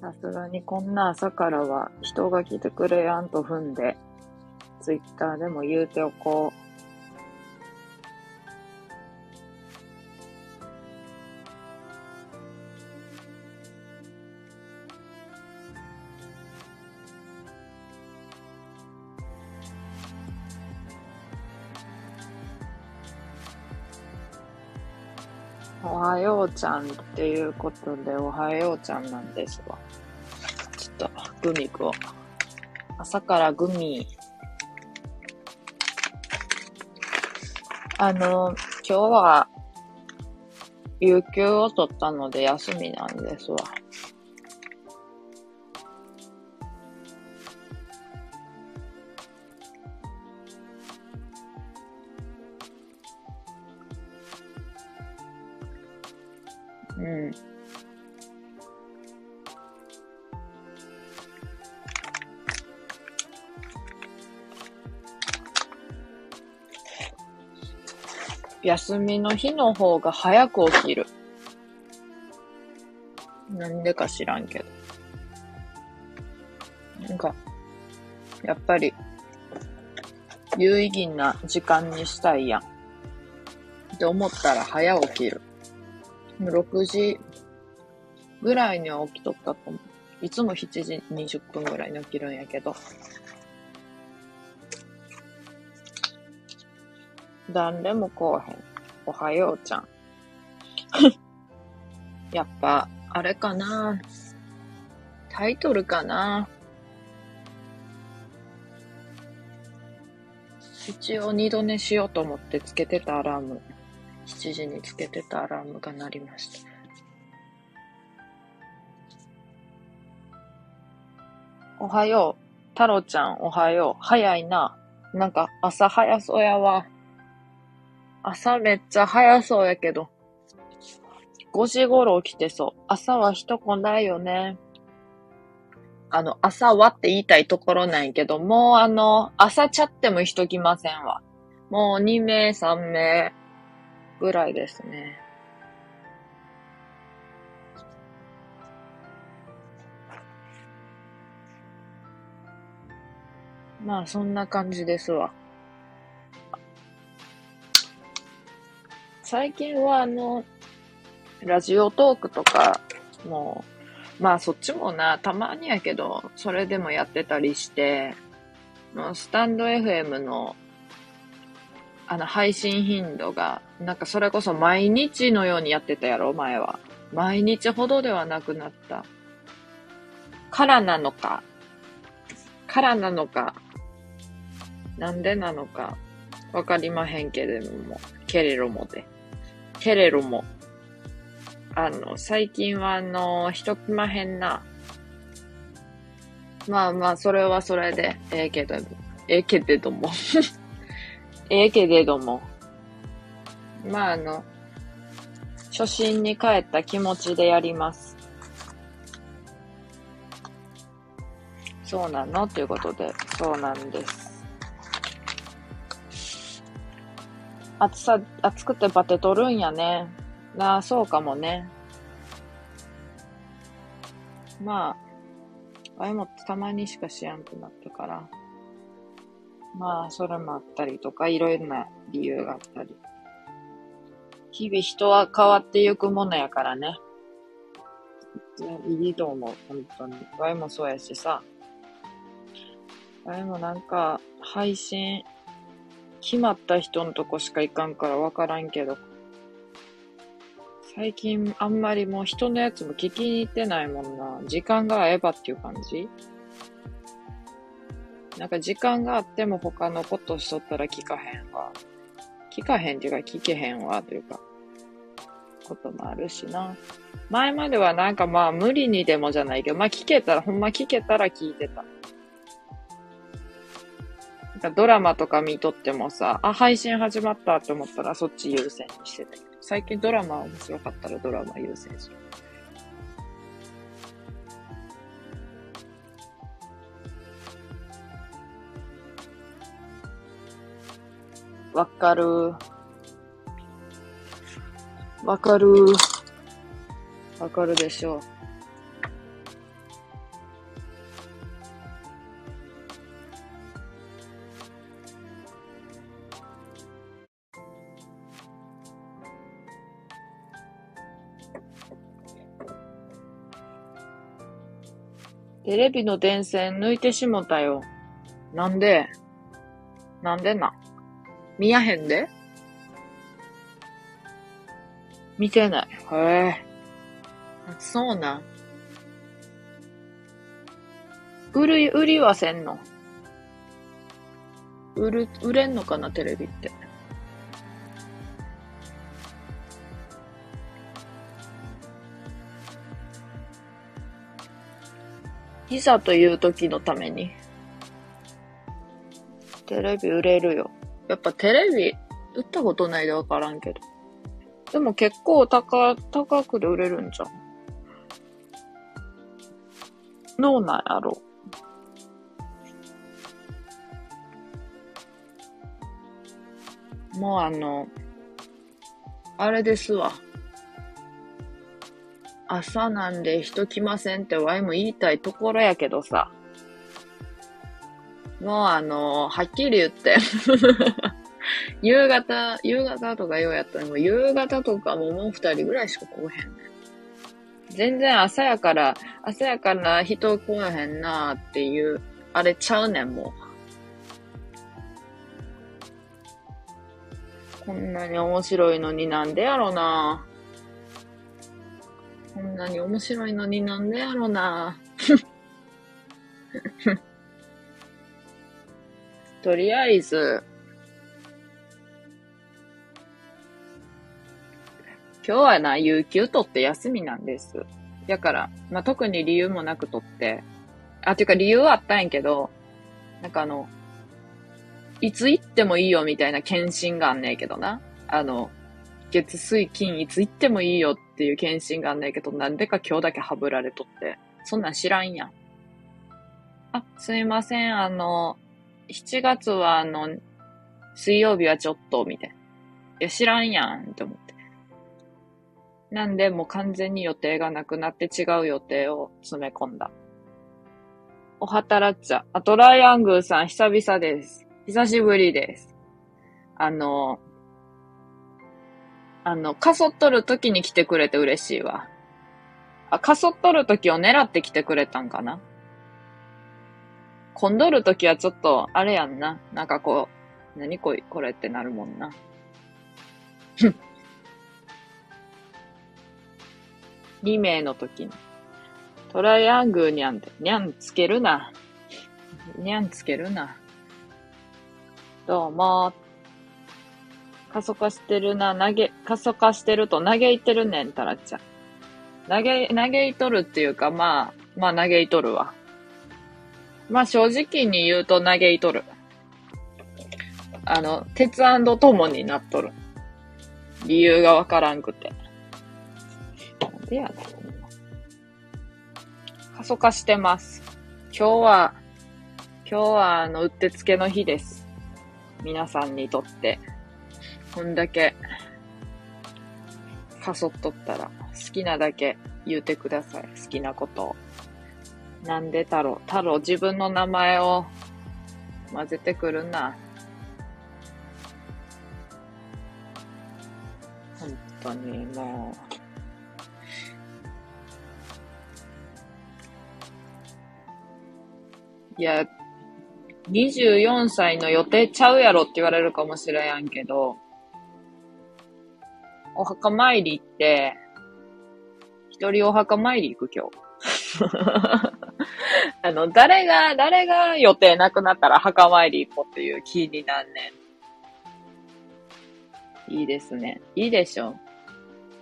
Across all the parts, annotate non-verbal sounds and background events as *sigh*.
さすがにこんな朝からは人が来てくれやんと踏んで、ツイッターでも言うておこう。おはようちゃんっていうことで、おはようちゃんなんですわ。ちょっと、グミ食おう。朝からグミ。あの、今日は、有給を取ったので休みなんですわ。休みの日の方が早く起きる。なんでか知らんけど。なんか、やっぱり、有意義な時間にしたいやん。って思ったら早起きる。6時ぐらいには起きとったと思う。いつも7時20分ぐらいに起きるんやけど。誰もこうへん。おはようちゃん。*laughs* やっぱ、あれかなタイトルかな一応二度寝しようと思ってつけてたアラーム。7時につけてたアラームが鳴りました。おはよう。太郎ちゃん、おはよう。早いな。なんか、朝早そうやわ。朝めっちゃ早そうやけど。5時頃起きてそう。朝は人来ないよね。あの、朝はって言いたいところなんやけど、もうあの、朝ちゃっても人来ませんわ。もう2名、3名ぐらいですね。まあ、そんな感じですわ。最近はあの、ラジオトークとか、もう、まあそっちもな、たまにやけど、それでもやってたりして、もうスタンド FM の、あの、配信頻度が、なんかそれこそ毎日のようにやってたやろ、前は。毎日ほどではなくなった。からなのか、からなのか、なんでなのか、わかりまへんけれども、けれどもで。けれども、あの、最近はあの、人来まへんな。まあまあ、それはそれで、ええけど、ええけれども。*laughs* ええけれども。まああの、初心に帰った気持ちでやります。そうなの？ということで、そうなんです。暑さ、暑くてバテとるんやね。なあ、そうかもね。まあ、あれもたまにしかしやんくなったから。まあ、それもあったりとか、いろいろな理由があったり。日々人は変わっていくものやからね。いいと思う、本当に。ワイもそうやしさ。ワイもなんか、配信、決まった人のとこしか行かんからわからんけど、最近あんまりもう人のやつも聞きに行ってないもんな。時間が合えばっていう感じ？なんか時間があっても他のことしとったら聞かへんわ。聞かへんっていうか聞けへんわというか、こともあるしな。前まではなんかまあ無理にでもじゃないけど、まあ聞けたら、ほんま聞けたら聞いてた。ドラマとか見とってもさ、あ、配信始まったって思ったらそっち優先にしてたけど、最近ドラマ面白かったらドラマ優先する。わかる。わかる。わかるでしょうテレビの電線抜いてしもたよ。なんで？なんでな見やへんで？見てない。へえ。そうなん。売り、売りはせんの？売る、売れんのかな、テレビって。いざという時のために。テレビ売れるよ。やっぱテレビ、売ったことないでわからんけど。でも結構高、高くで売れるんじゃん。どうなんやろうもうあの、あれですわ。朝なんで人来ませんってワイも言いたいところやけどさ。もうあの、はっきり言って *laughs* 夕方、夕方とかようやったらもう夕方とかももう二人ぐらいしか来へんねん。全然朝やから、朝やから人来へんなーっていう、あれちゃうねん、もう。こんなに面白いのになんでやろなーこんなに面白いのになんでやろな *laughs* とりあえず、今日はな、有給取って休みなんです。だから、まあ、特に理由もなく取って、あ、ていうか理由はあったんやけど、なんかあの、いつ行ってもいいよみたいな検診があんねんけどな。あの、月水金いつ行ってもいいよっていう検診があんねんけど、なんでか今日だけはぶられとって。そんなん知らんやん。あ、すいません、あの、7月はあの、水曜日はちょっと、みたいな。いや、知らんやん、って思って。なんで、もう完全に予定がなくなって違う予定を詰め込んだ。お働っちゃ。あ、トライアングルさん、久々です。久しぶりです。あの、あの、かそっとる時に来てくれて嬉しいわ。あ、かそっとる時を狙って来てくれたんかな？混んどるときはちょっと、あれやんな。なんかこう、何こい、これってなるもんな。*laughs* 2名の時に。トライアングルにゃんて、にゃんつけるな。にゃんつけるな。どうも。過疎化してるな、投げ、過疎化してると嘆いてるねん、タラちゃん。投げ、嘆いとるっていうか、まあ、まあ嘆いとるわ。まあ正直に言うと嘆いとる。あの、鉄ともになっとる。理由がわからんくて。なんでやねん。過疎化してます。今日は、今日はあの、うってつけの日です。皆さんにとって。こんだけ、かそっとったら、好きなだけ言うてください。好きなことを。なんで太郎？太郎、自分の名前を混ぜてくるな。本当にもう。いや、24歳の予定ちゃうやろって言われるかもしれんけど、お墓参り行って、一人お墓参り行く今日。*laughs* あの、誰が、誰が予定なくなったら墓参り行こうっていう気になんねん。いいですね。いいでしょ。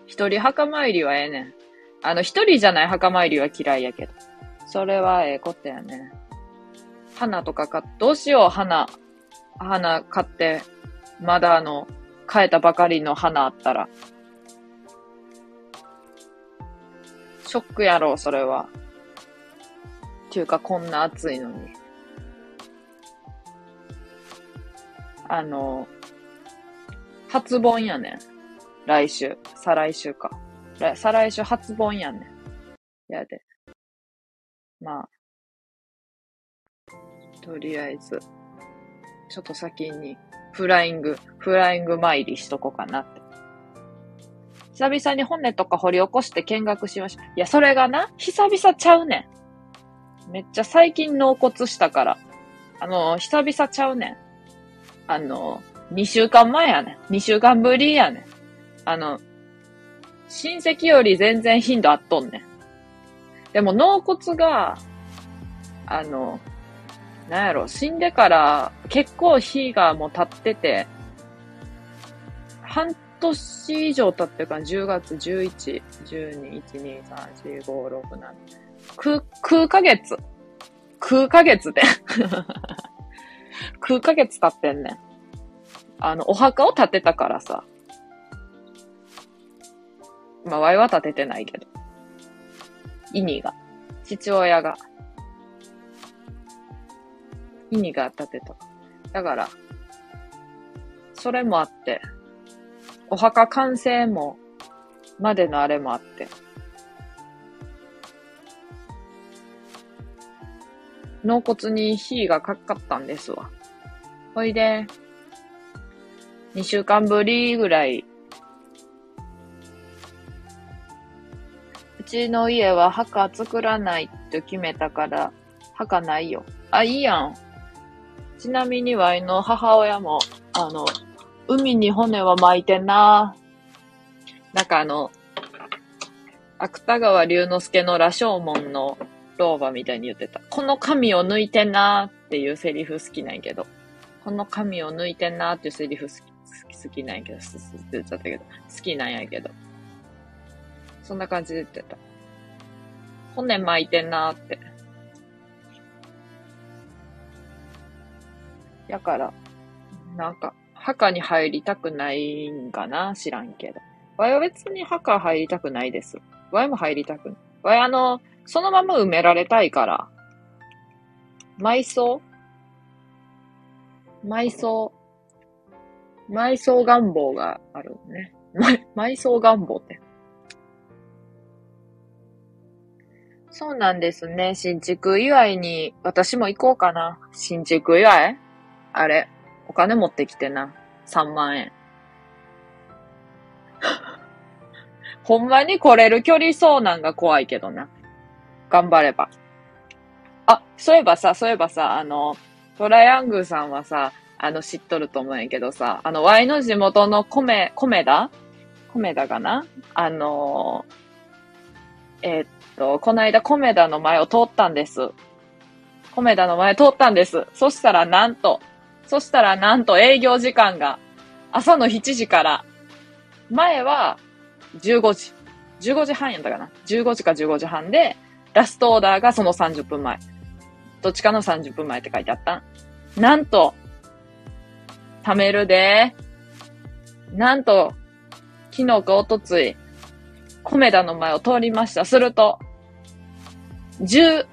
一人墓参りはええねん。あの、一人じゃない墓参りは嫌いやけど。それはええことやね。花とか買っ、どうしよう、花。花買って、まだあの、変えたばかりの花あったら。ショックやろ、それは。ていうかこんな暑いのに。あの、初盆やねん。来週。再来週か。再来週初盆やねん。やで。まあ。とりあえず、ちょっと先に、フライング、フライング参りしとこうかなって。久々に骨とか掘り起こして見学しました。いや、それがな、久々ちゃうねん。めっちゃ最近納骨したから。あの、久々ちゃうねん。あの、2週間前やねん。2週間ぶりやねん。あの、親戚より全然頻度あっとんねん。でも納骨が、あの、なんやろ、死んでから結構日がもう経ってて、半年以上経ってるから、10月11、12、1、2、3、4、5、6、7、9、9ヶ月。9ヶ月で *laughs* 9ヶ月経ってんねん。あの、お墓を建てたからさ。まあ、ワイは建ててないけど。意味が。父親が。意味が建てた。だから、それもあって、お墓完成も、までのあれもあって。納骨に火がかかったんですわ。ほいで、2週間ぶりぐらい、うちの家は墓作らないと決めたから、墓ないよ。あ、いいやん。ちなみにワイの母親も、あの、海に骨は巻いてんな。なんかあの、芥川龍之介の羅生門の老婆みたいに言ってた。この髪を抜いてんなーっていうセリフ好きなんやけど。この髪を抜いてんなーっていうセリフ好き、好き、なんやけど、すすって言っちゃったけど、好きなんやけど。そんな感じで言ってた。骨巻いてんなーって。やから、なんか、墓に入りたくないんかな？知らんけど。わいは別に墓入りたくないです。わいも入りたくない。わいあの、そのまま埋められたいから。埋葬？埋葬？埋葬願望があるね。埋葬願望って。そうなんですね。新築祝いに、私も行こうかな。新築祝い？あれ、お金持ってきてな。3万円。*laughs* ほんまに来れる距離そうなんが怖いけどな。頑張れば。あ、そういえばさ、そういえばさ、あの、トライアングルさんはさ、あの、知っとると思うんやけどさ、あの、Y の地元の米、米田？米田かな？あのえー、っと、この間米田の前を通ったんです。米田の前通ったんです。そしたらなんと、そしたらなんと営業時間が朝の7時から、前は15時。15時半やったかな ?15 時か15時半で、ラストオーダーがその30分前。どっちかの30分前って書いてあったんなんと、貯めるで。なんと、昨日かおとつい、コメダの前を通りました。すると、10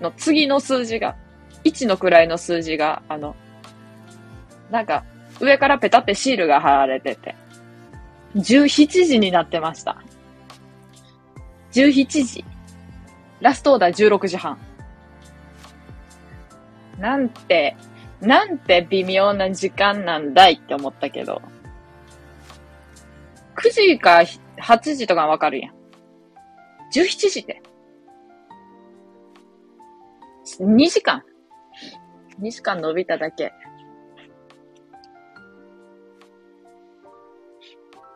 の次の数字が、1の位の数字が、あの、なんか、上からペタってシールが貼られてて、17時になってました。17時。ラストオーダー16時半。なんて、なんて微妙な時間なんだいって思ったけど。9時か8時とかわかるやん。17時で。2時間。2時間伸びただけ。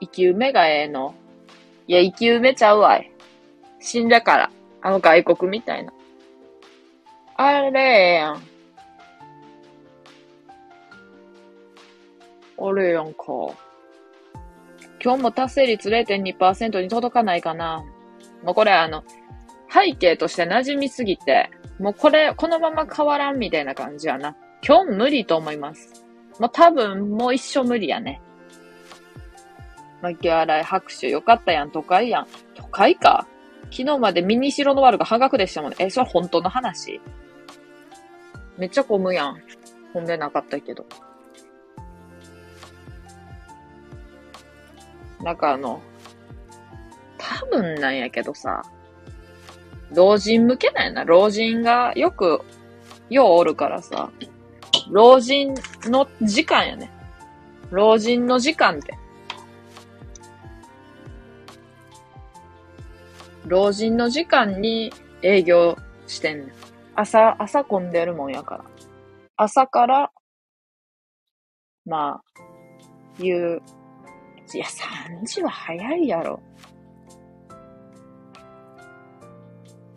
生き埋めがええの。いや、生き埋めちゃうわい。死んだから。あの外国みたいな。あれええやん。あれやんか。今日も達成率0.2%に届かないかな。もうこれあの、背景として馴染みすぎて、もうこれ、このまま変わらんみたいな感じやな。今日無理と思います。もう多分もう一生無理やね。巻き洗い拍手よかったやん、都会やん。都会か昨日までミニシロのワルが半額でしたもんね。え、それ本当の話？めっちゃ混むやん。混んでなかったけど。なんかあの、多分なんやけどさ、老人向けなんやな。老人がよく、ようおるからさ、老人の時間やね。老人の時間って。老人の時間に営業してんねん。朝、朝混んでるもんやから。朝から、まあ、言う。いや、3時は早いやろ。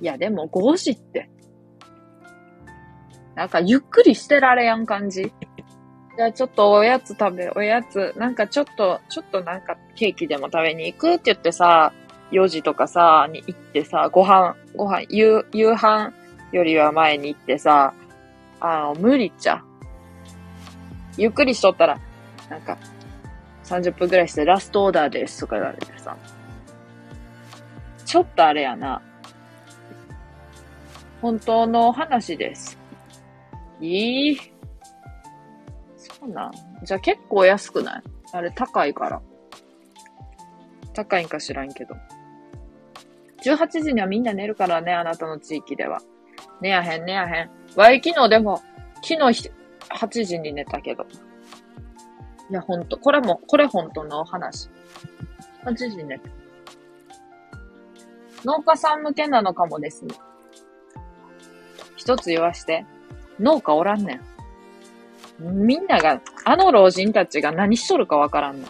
いや、でも5時って。なんかゆっくりしてられやん感じ。じゃあちょっとおやつ食べ、おやつ、なんかちょっと、ちょっとなんかケーキでも食べに行くって言ってさ、4時とかさ、に行ってさ、ご飯、ご飯、夕、夕飯よりは前に行ってさ、あの、無理っちゃ。ゆっくりしとったら、なんか、30分くらいしてラストオーダーですとか言われてさ、ちょっとあれやな。本当の話です。いいそうなん？じゃあ結構安くない？あれ高いから。高いんか知らんけど。18時にはみんな寝るからね、あなたの地域では。寝やへん、寝やへん。わい、昨日でも、昨日8時に寝たけど。いや、ほんと。これも、これほんとの話。8時に寝た。農家さん向けなのかもですね。一つ言わして。農家おらんねん。みんなが、あの老人たちが何しとるかわからんの。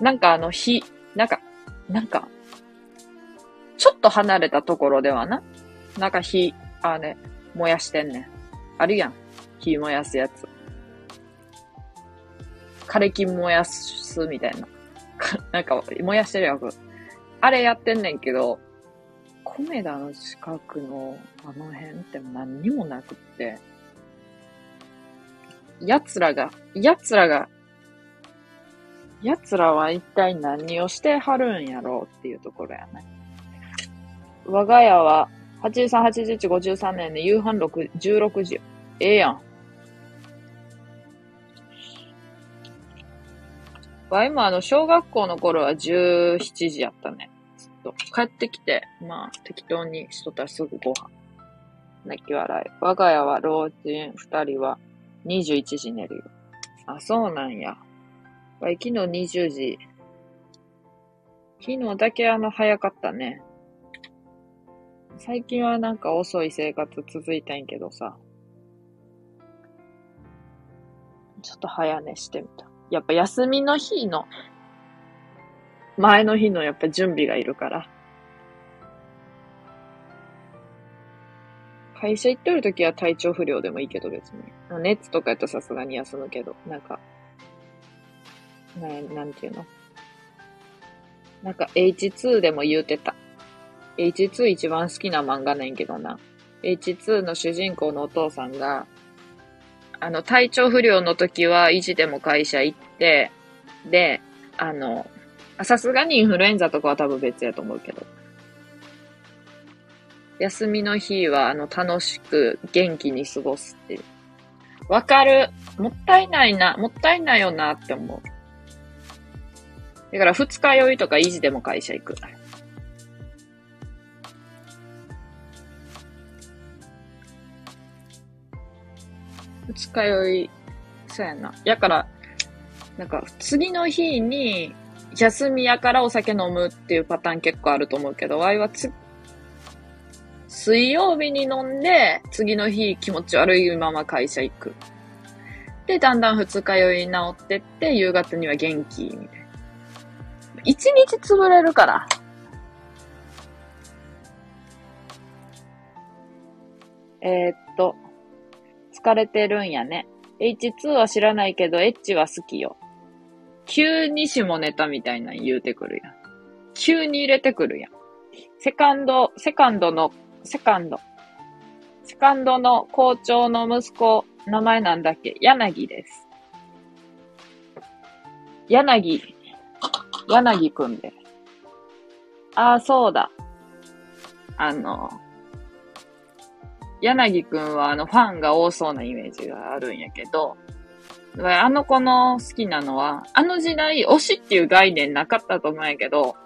なんかあの火、なんか、なんか、ちょっと離れたところではな？なんか火、あね、燃やしてんねん。あるやん。火燃やすやつ。枯れ木燃やすみたいな。*laughs* なんか、燃やしてるやん。あれやってんねんけど、コメダの近くのあの辺って何にもなくって、奴らが、奴らが、奴らは一体何をしてはるんやろうっていうところやね。我が家は、83、81、53年で夕飯6、16時。ええやん。わ、今あの、小学校の頃は17時やったね。っと。帰ってきて、まあ、適当にしとったらすぐご飯。泣き笑い。我が家は老人2人は21時寝るよ。あ、そうなんや。わい、昨日20時。昨日だけあの、早かったね。最近はなんか遅い生活続いたんやけどさ。ちょっと早寝してみた。やっぱ休みの日の、前の日のやっぱ準備がいるから。会社行ってる時は体調不良でもいいけど別に。熱とかやったらさすがに休むけど、なんか、な、なんていうの？なんか H2 でも言うてた。H2 一番好きな漫画ねんけどな。H2 の主人公のお父さんが、あの、体調不良の時は維持でも会社行って、で、あの、さすがにインフルエンザとかは多分別やと思うけど。休みの日は、あの、楽しく元気に過ごすっていう。わかる。もったいないな。もったいないよなって思う。だから二日酔いとか維持でも会社行く。二日酔い、そうやな。やから、なんか、次の日に、休みやからお酒飲むっていうパターン結構あると思うけど、ワイはつ、水曜日に飲んで、次の日気持ち悪いまま会社行く。で、だんだん二日酔い治ってって、夕方には元気、みたいな。一日潰れるから。えー、っと、疲れてるんやね。H2 は知らないけど、H は好きよ。急に下ネタみたいなの言うてくるやん。急に入れてくるやん。セカンド、セカンドの、セカンド。セカンドの校長の息子、名前なんだっけ？柳です。柳、柳くんで。ああ、そうだ。あの、柳くんはあのファンが多そうなイメージがあるんやけど、あの子の好きなのは、あの時代推しっていう概念なかったと思うんやけど、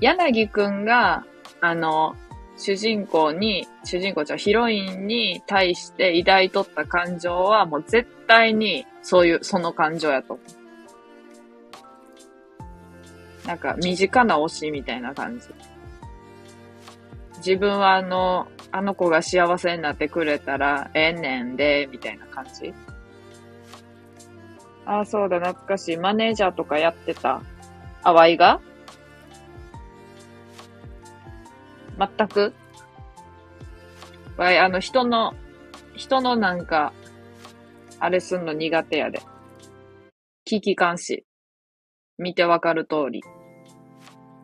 柳くんが、あの、主人公に、主人公じゃヒロインに対して抱いとった感情はもう絶対にそういう、その感情やと思う。なんか身近な推しみたいな感じ。自分はあの、あの子が幸せになってくれたらええねんで、みたいな感じ。ああ、そうだ、懐かしい。マネージャーとかやってた。あわいが？全く？わい、あの、人の、人のなんか、あれすんの苦手やで。危機監視。見てわかる通り。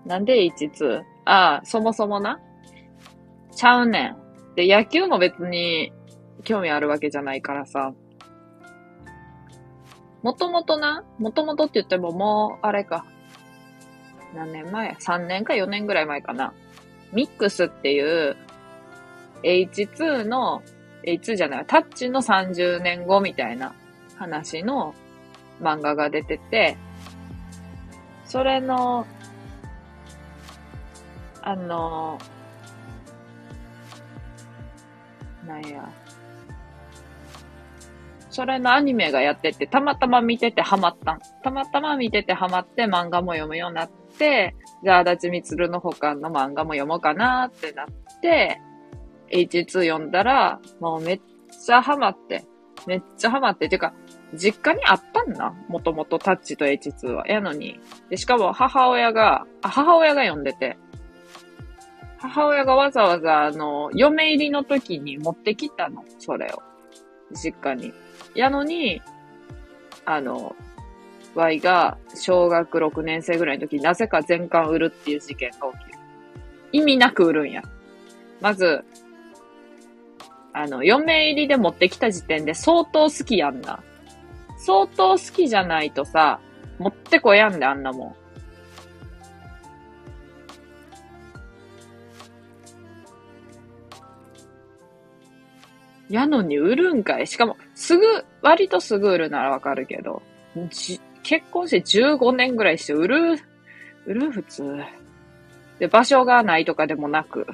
なんで H2? ああ、そもそもな。ちゃうねん。で、野球も別に興味あるわけじゃないからさ。もともとな、もともとって言ってももう、あれか。何年前 ?3 年か4年ぐらい前かな。ミックスっていう H2 の、H2 じゃない、タッチの30年後みたいな話の漫画が出てて、それの、あの、なんや。それのアニメがやってて、たまたま見ててハマったん。たまたま見ててハマって漫画も読むようになって、じゃあ、足立みつるの他の漫画も読もうかなってなって、H2 読んだら、もうめっちゃハマって、めっちゃハマって、てか、実家にあったんな。もともとタッチと H2 は。やのに。で、しかも母親が、あ、母親が読んでて。母親がわざわざ、あの、嫁入りの時に持ってきたの。それを。実家に。やのに、あの、Y が小学6年生ぐらいの時になぜか全巻売るっていう事件が起きる。意味なく売るんや。まず、あの、嫁入りで持ってきた時点で相当好きやんな。相当好きじゃないとさ、持ってこやんで、あんなもん。やのに売るんかい。しかも、すぐ、割とすぐ売るならわかるけど、結婚して15年ぐらいして売る、売る普通。で、場所がないとかでもなく、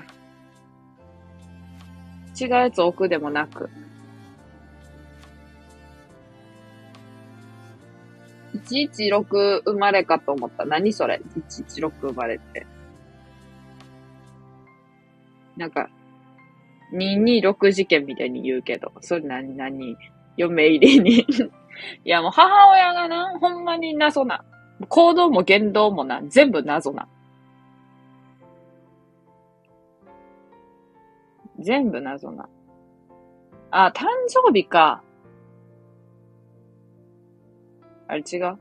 違うやつ置くでもなく、116生まれかと思った。何それ ?116 生まれって。なんか、226事件みたいに言うけど、それ何、何、嫁入りに *laughs* いやもう母親がな、ほんまに謎な。行動も言動もな、全部謎な。全部謎な。あ、誕生日か。あれ違う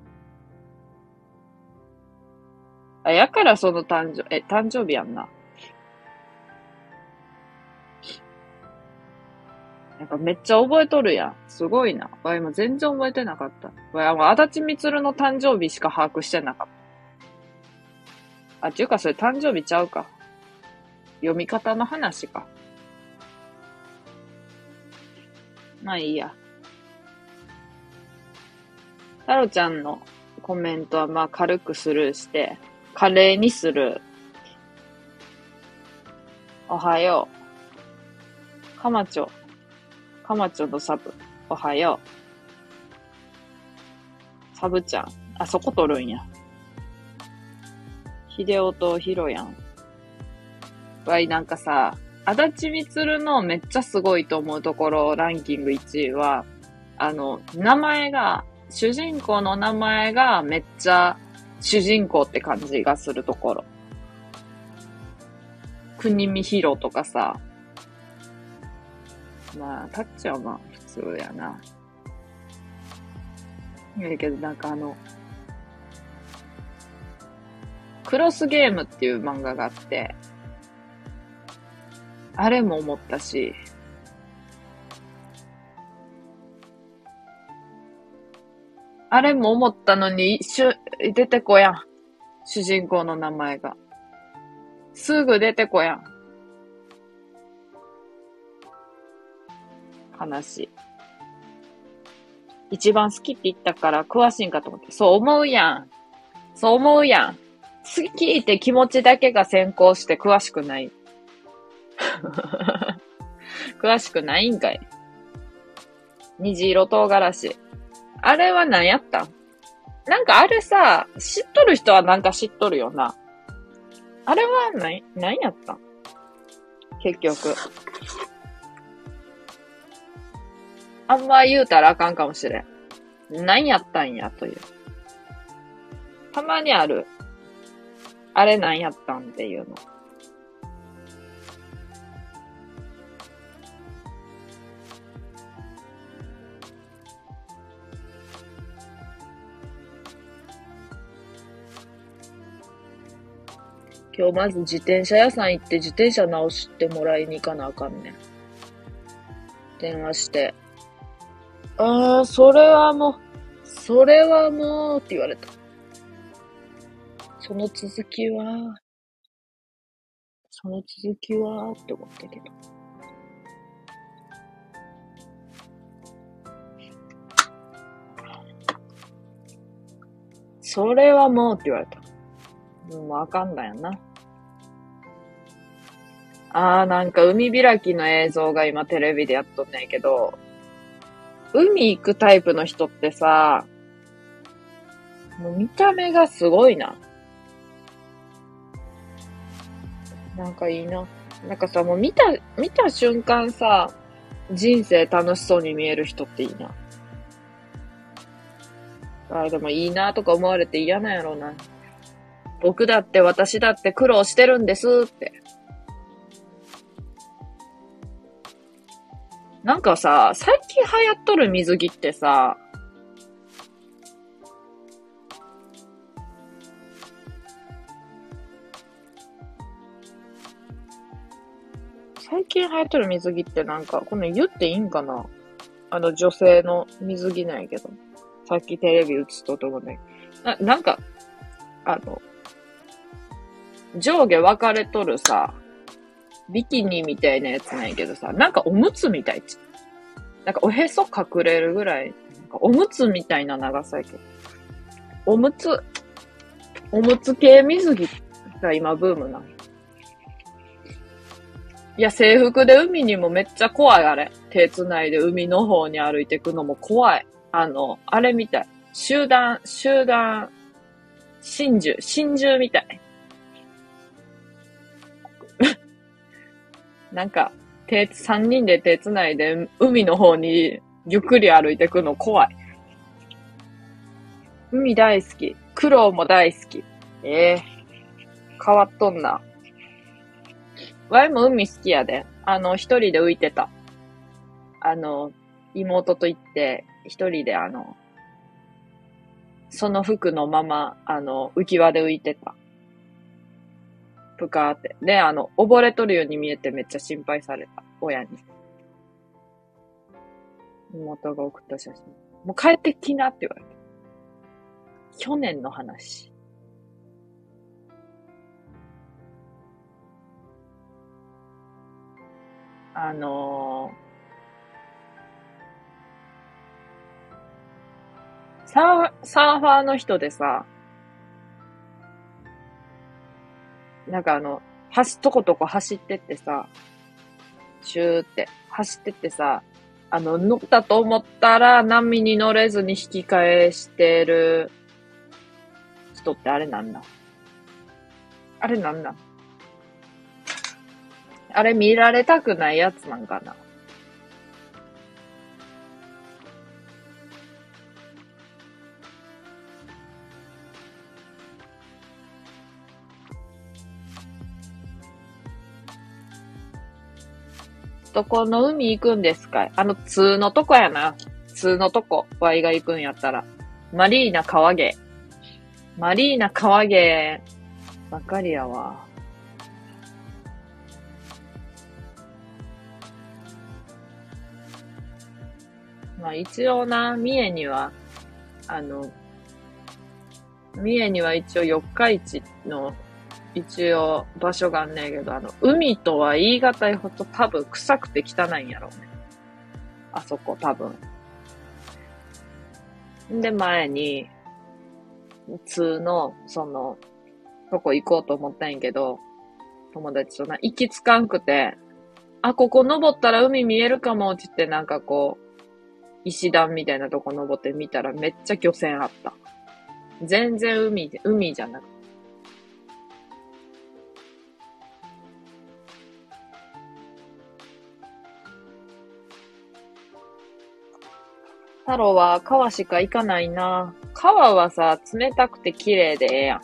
あ、やからその誕生、え、誕生日やんな。なんかめっちゃ覚えとるやん。すごいな。わいも全然覚えてなかった。わいもう足立みつるの誕生日しか把握してなかった。あ、ちゅうかそれ誕生日ちゃうか。読み方の話か。まあいいや。タロちゃんのコメントはまあ軽くスルーして、華麗にする。おはよう。かまちょ。かまちょのサブ。おはよう。サブちゃん。あ、そこ取るんや。ひでおとひろやん。わい、なんかさ、足立みつるのめっちゃすごいと思うところ、ランキング1位は、あの、名前が主人公の名前がめっちゃ主人公って感じがするところ。国見ひろとかさ。まあ、タッチはまあ普通やな。いやけどなんかあの、クロスゲームっていう漫画があって、あれも思ったし、あれも思ったのに、一瞬、出てこやん。主人公の名前が。すぐ出てこやん。悲しい。一番好きって言ったから詳しいんかと思って。そう思うやん。そう思うやん。好きって気持ちだけが先行して詳しくない。*laughs* 詳しくないんかい。虹色唐辛子。あれは何やった？なんかあれさ、知っとる人はなんか知っとるよな。あれは何、何やった？結局。あんま言うたらあかんかもしれん。何やったんや、という。たまにある。あれ何やったんっていうの。今日まず自転車屋さん行って自転車直してもらいに行かなあかんねん。電話して。ああ、それはもう、それはもうって言われた。その続きは、その続きはって思ったけど。それはもうって言われた。もうわかんないよな。あーなんか海開きの映像が今テレビでやっとんねんけど、海行くタイプの人ってさ、もう見た目がすごいな。なんかいいな。なんかさ、もう見た、見た瞬間さ、人生楽しそうに見える人っていいな。ああ、でもいいなとか思われて嫌なんやろうな。僕だって私だって苦労してるんですって。なんかさ、最近流行っとる水着ってさ、最近流行っとる水着ってなんか、この言っていいんかな？あの女性の水着なんやけど。さっきテレビ映っとったもね。な、なんか、あの、上下分かれとるさ、ビキニみたいなやつなんやけどさ、なんかおむつみたい。なんかおへそ隠れるぐらい、なんかおむつみたいな長さやけど。おむつ、おむつ系水着が今ブームなの。いや、制服で海にもめっちゃ怖い、あれ。手繋いで海の方に歩いてくのも怖い。あの、あれみたい。集団、集団、真珠、真珠みたい。なんか、手、三人で手繋いで海の方にゆっくり歩いてくの怖い。海大好き。苦労も大好き。ええー、変わっとんな。ワイも海好きやで。あの、一人で浮いてた。あの、妹と行って、一人であの、その服のまま、あの、浮き輪で浮いてた。ぷかーって。で、あの、溺れとるように見えてめっちゃ心配された。親に。妹が送った写真。もう帰ってきなって言われた。去年の話。あのー、サーサーファーの人でさ、なんかあの、走、とことこ走ってってさ、シューって走ってってさ、あの、乗ったと思ったら波に乗れずに引き返してる人ってあれなんだ？あれなんだ？あれ見られたくないやつなんかな？どこの海行くんですか？あの、通のとこやな。通のとこ。ワイが行くんやったら。マリーナ川毛。マリーナ川毛。ばかりやわ。まあ一応な、三重には、あの、三重には一応四日市の一応場所があんねんけど、あの、海とは言い難いほど多分臭くて汚いんやろうね。あそこ多分。んで、前に、普通の、その、とこ行こうと思ったんやけど、友達とな、行きつかんくて、あ、ここ登ったら海見えるかもって言ってなんかこう、石段みたいなとこ登ってみたらめっちゃ漁船あった。全然海、海じゃなく太郎は川しか行かないな。川はさ、冷たくて綺麗でええやん。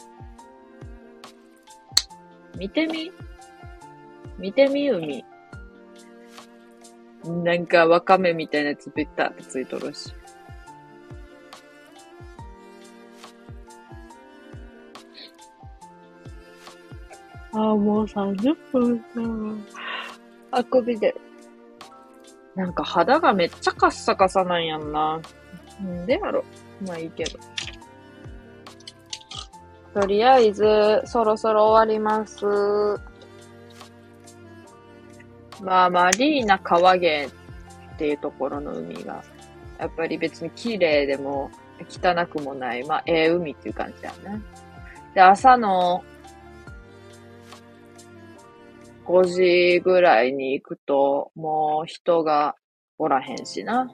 見てみ？見てみ、海。なんか、ワカメみたいなやつビッタってついとるし。ああ、もう30分か。あくびで。なんか肌がめっちゃカッサカサなんやんな。んでやろ。まあいいけど。とりあえず、そろそろ終わります。まあ、マリーナ川毛っていうところの海が、やっぱり別に綺麗でも汚くもない、まあ、ええ海っていう感じだよね。で、朝の5時ぐらいに行くと、もう人がおらへんしな。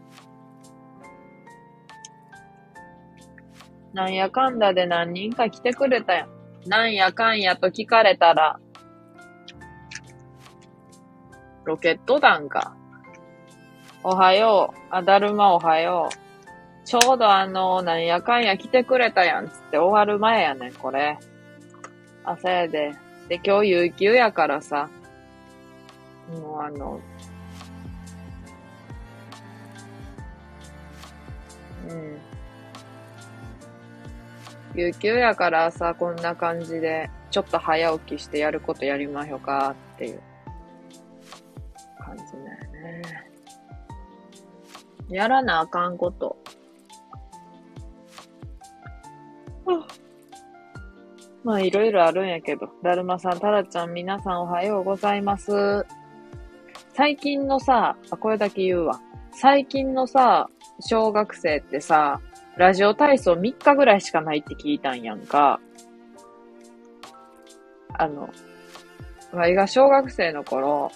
なんやかんだで何人か来てくれたよ。なんやかんやと聞かれたら、ロケット弾か。おはよう。あ、だるまおはよう。ちょうどあの、なんやかんや来てくれたやんつって終わる前やねん、これ。朝やで。で、今日有給やからさ。もうあの、うん。有給やからさ、こんな感じで、ちょっと早起きしてやることやりましょかっていう感じだよね。やらなあかんこと。まあいろいろあるんやけど、だるまさん、たらちゃん、皆さんおはようございます。最近のさ、あ、これだけ言うわ。最近のさ、小学生ってさ、ラジオ体操3日ぐらいしかないって聞いたんやんか。あの、わいが小学生の頃、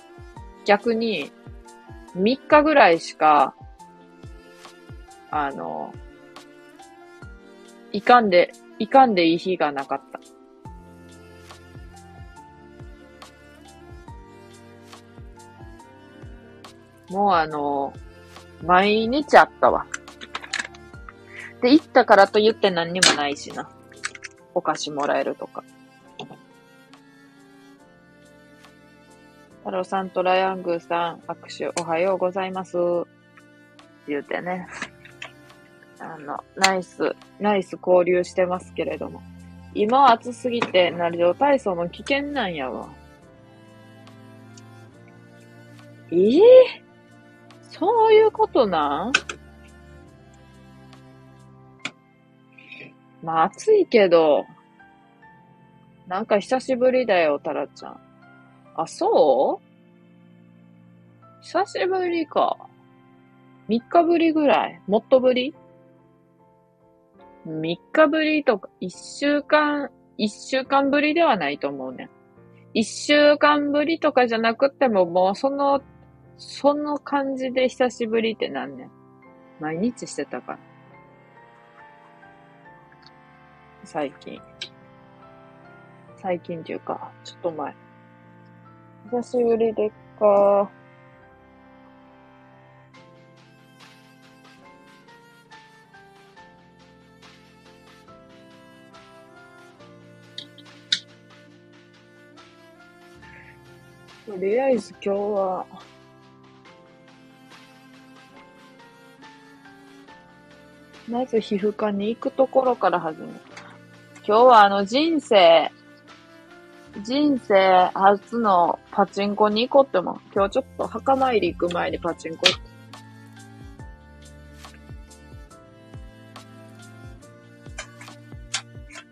逆に3日ぐらいしか、あの、いかんで、いかんでいい日がなかった。もうあの、毎日あったわ。で、行ったからと言って何にもないしな。お菓子もらえるとか。太郎さんとラヤングーさん、握手おはようございます。言うてね。あの、ナイス、ナイス交流してますけれども。今暑すぎて、ラジオ体操も危険なんやわ。ええー？そういうことなまあ暑いけど、なんか久しぶりだよ、タラちゃん。あ、そう？久しぶりか。3日ぶりぐらい？もっとぶり ?3 日ぶりとか、1週間、1週間ぶりではないと思うね。1週間ぶりとかじゃなくても、もうそのその感じで久しぶりって何年？毎日してたから。最近。最近っていうか、ちょっと前。久しぶりでっか。とりあえず今日は、まず皮膚科に行くところから始める。今日はあの人生、人生初のパチンコに行こうっても、今日ちょっと墓参り行く前にパチンコ行って。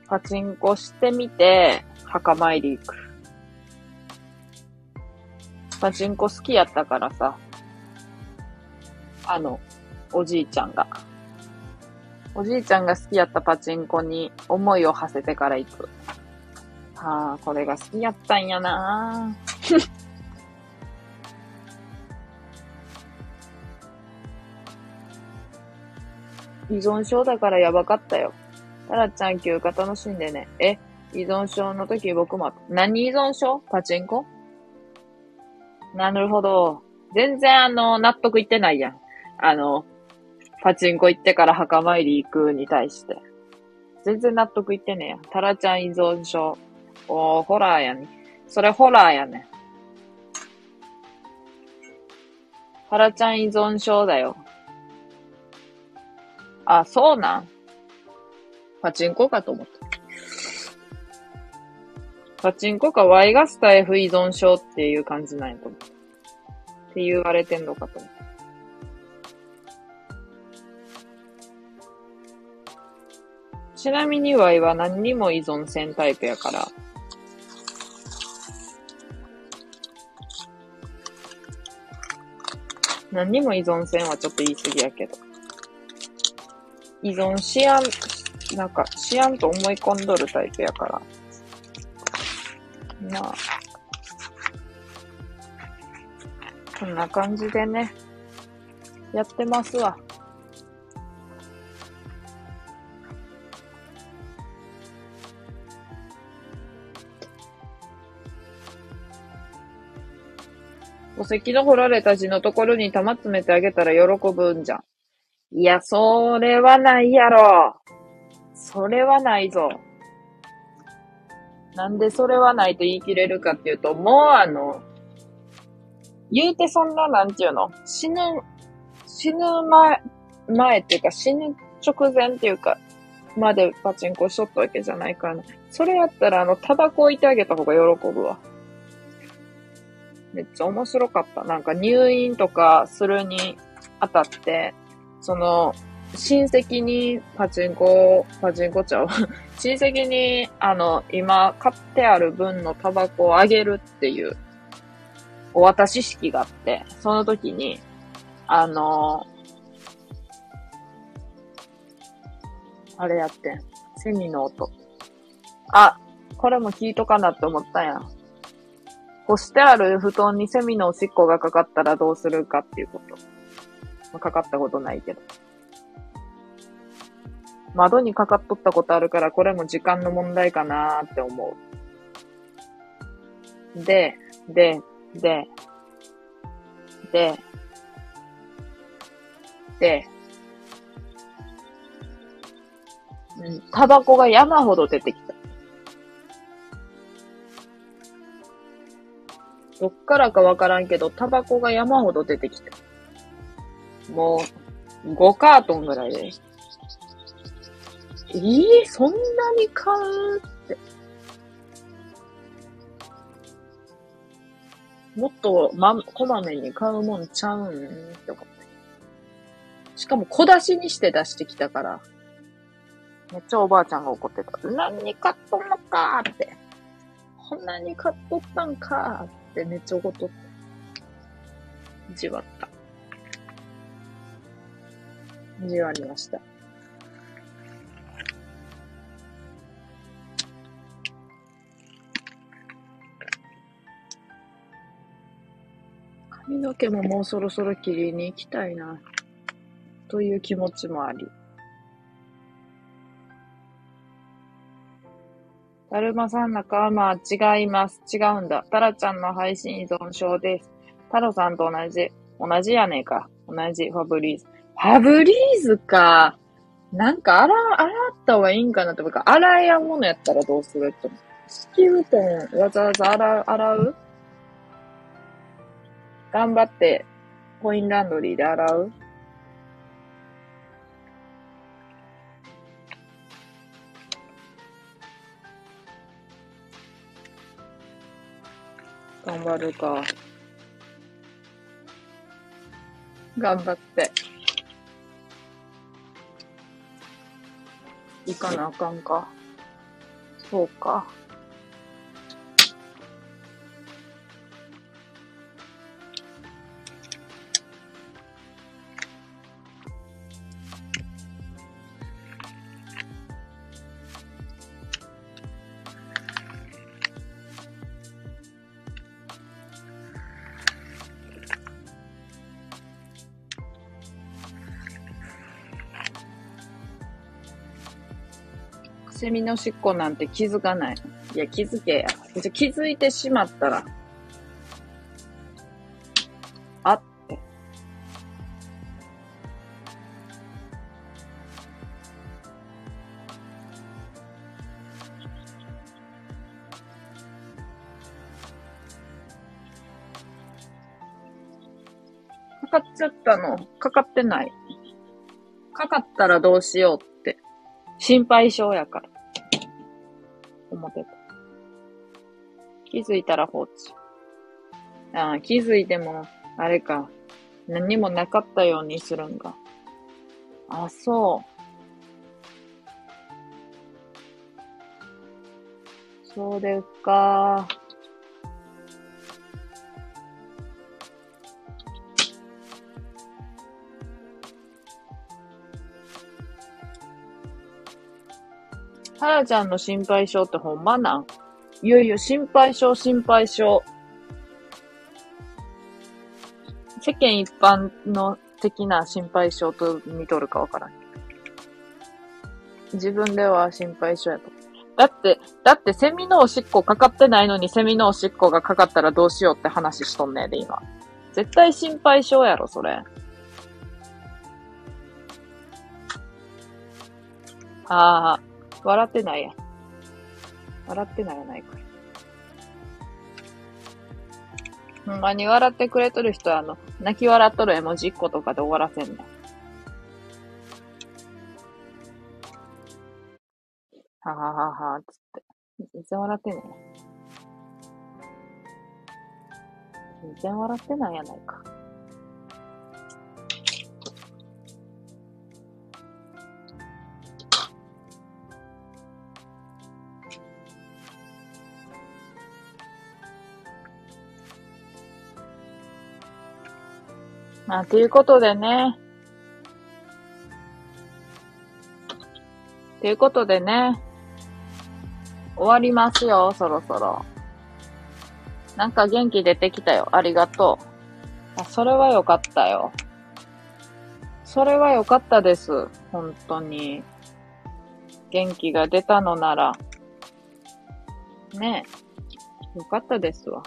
パチンコしてみて、墓参り行く。パチンコ好きやったからさ、あの、おじいちゃんが。おじいちゃんが好きやったパチンコに思いを馳せてから行く。はあ、これが好きやったんやな依存症だからやばかったよ。タラちゃん休暇楽しんでね。え、依存症の時僕も、何依存症？パチンコ？なるほど。全然あの、納得いってないやん。あの、パチンコ行ってから墓参り行くに対して。全然納得いってねえや。タラちゃん依存症。おー、ホラーやね。それホラーやね。タラちゃん依存症だよ。あ、そうなん？パチンコかと思った。パチンコかワイガスタ F 依存症っていう感じなんやと思う。って言われてんのかと思う。ちなみにワイは何にも依存せんタイプやから。何にも依存せんはちょっと言い過ぎやけど。依存しやん、なんか、しやんと思い込んどるタイプやから。まあ、こんな感じでね、やってますわ。石の掘られた字のところに玉詰めてあげたら喜ぶんじゃん。いや、それはないやろ。それはないぞ。なんでそれはないと言い切れるかっていうと、もうあの、言うてそんな、なんていうの？死ぬ、死ぬ前、前っていうか死ぬ直前っていうか、までパチンコしとったわけじゃないからな。それやったらあの、タバコ置いてあげた方が喜ぶわ。めっちゃ面白かった。なんか入院とかするにあたって、その、親戚にパチンコ、パチンコちゃう。*laughs* 親戚に、あの、今買ってある分のタバコをあげるっていうお渡し式があって、その時に、あのあれやってん。セミの音。あ、これも聞いとかなって思ったやん。干してある布団にセミのおしっこがかかったらどうするかっていうこと。まあ、かかったことないけど。窓にかかっとったことあるから、これも時間の問題かなーって思う。で、で、で、で、で、うん、タバコが山ほど出てきた。どっからかわからんけど、タバコが山ほど出てきた。もう、5カートンぐらいで。えー、そんなに買うって。もっと、ま、こまめに買うもんちゃうんって思って。しかも小出しにして出してきたから。めっちゃおばあちゃんが怒ってた。何に買っとんのかーって。こんなに買っとったんかーってめっちゃ怒っとった。じわった。じわりました。髪の毛ももうそろそろ切りに行きたいな、という気持ちもあり。だるまさん仲間は違います。違うんだ。タラちゃんの配信依存症です。タロさんと同じ。同じやねえか。同じ。ファブリーズ。ファブリーズか。なんか洗、洗った方がいいんかなってか、洗いやものやったらどうするって。敷布団わざわざ洗う、洗う？頑張って、コインランドリーで洗う？頑張るか。頑張って。行かなあかんか。そうか。セミの尻尾なんて気づかない。いや、気づけや。気づいてしまったら、あって。かかっちゃったの？かかってない。かかったらどうしようって。心配性やから。思ってた。気づいたら放置。ああ、気づいても、あれか。何もなかったようにするんか。あ、そう。そうですか。タラちゃんの心配性ってほんまなん？いやいや、心配性、心配性。世間一般の的な心配性と見とるかわからん。自分では心配性やと。だって、だってセミのおしっこかかってないのにセミのおしっこがかかったらどうしようって話しとんねんで、今。絶対心配性やろ、それ。ああ、笑ってないや。笑ってないやないかい。ほんまに笑ってくれとる人は、あの、泣き笑っとる絵文字1個とかで終わらせんねん。はははは、つって。全然笑ってない。全然笑ってないやないか。まあ、ということでね。ということでね。終わりますよ、そろそろ。なんか元気出てきたよ。ありがとう。あ、それはよかったよ。それはよかったです。本当に。元気が出たのなら。ねえ。よかったですわ。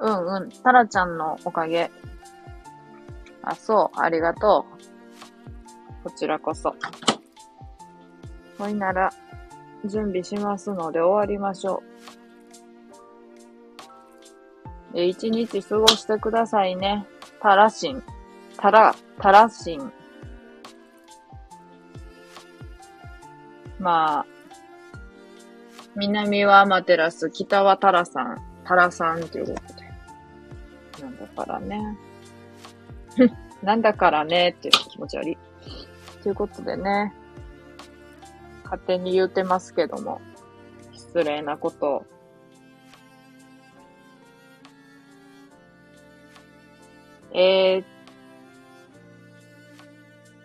うんうん。タラちゃんのおかげ。あ、そう。ありがとう。こちらこそ。ほいなら、準備しますので終わりましょう。え、一日過ごしてくださいね。タラシン。タラ、タラシン。まあ、南はアマテラス、北はタラさん、タラさんということ。なんだからね。*laughs* なんだからねっていう気持ち悪い。ということでね。勝手に言うてますけども。失礼なことを。えー、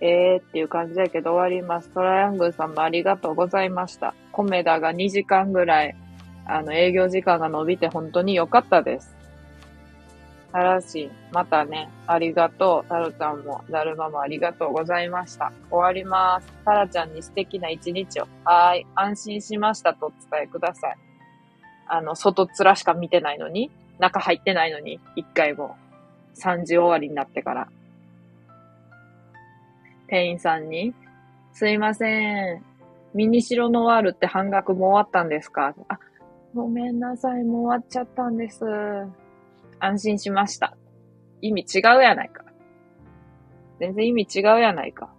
えーっていう感じだけど終わります。トライアングルさんもありがとうございました。コメダが2時間ぐらい、あの、営業時間が伸びて本当に良かったです。たらし、またね、ありがとう。タルちゃんも、だるまもありがとうございました。終わります。タラちゃんに素敵な一日を。はい。安心しましたとお伝えください。あの、外面しか見てないのに、中入ってないのに、一回も。3時終わりになってから。店員さんに、すいません。ミニシロノワールって半額も終わったんですか？あ、ごめんなさい。もう終わっちゃったんです。安心しました。意味違うやないか。全然意味違うやないか。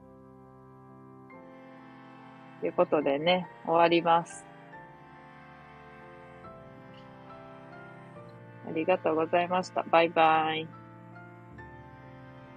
ということでね、終わります。ありがとうございました。バイバイ。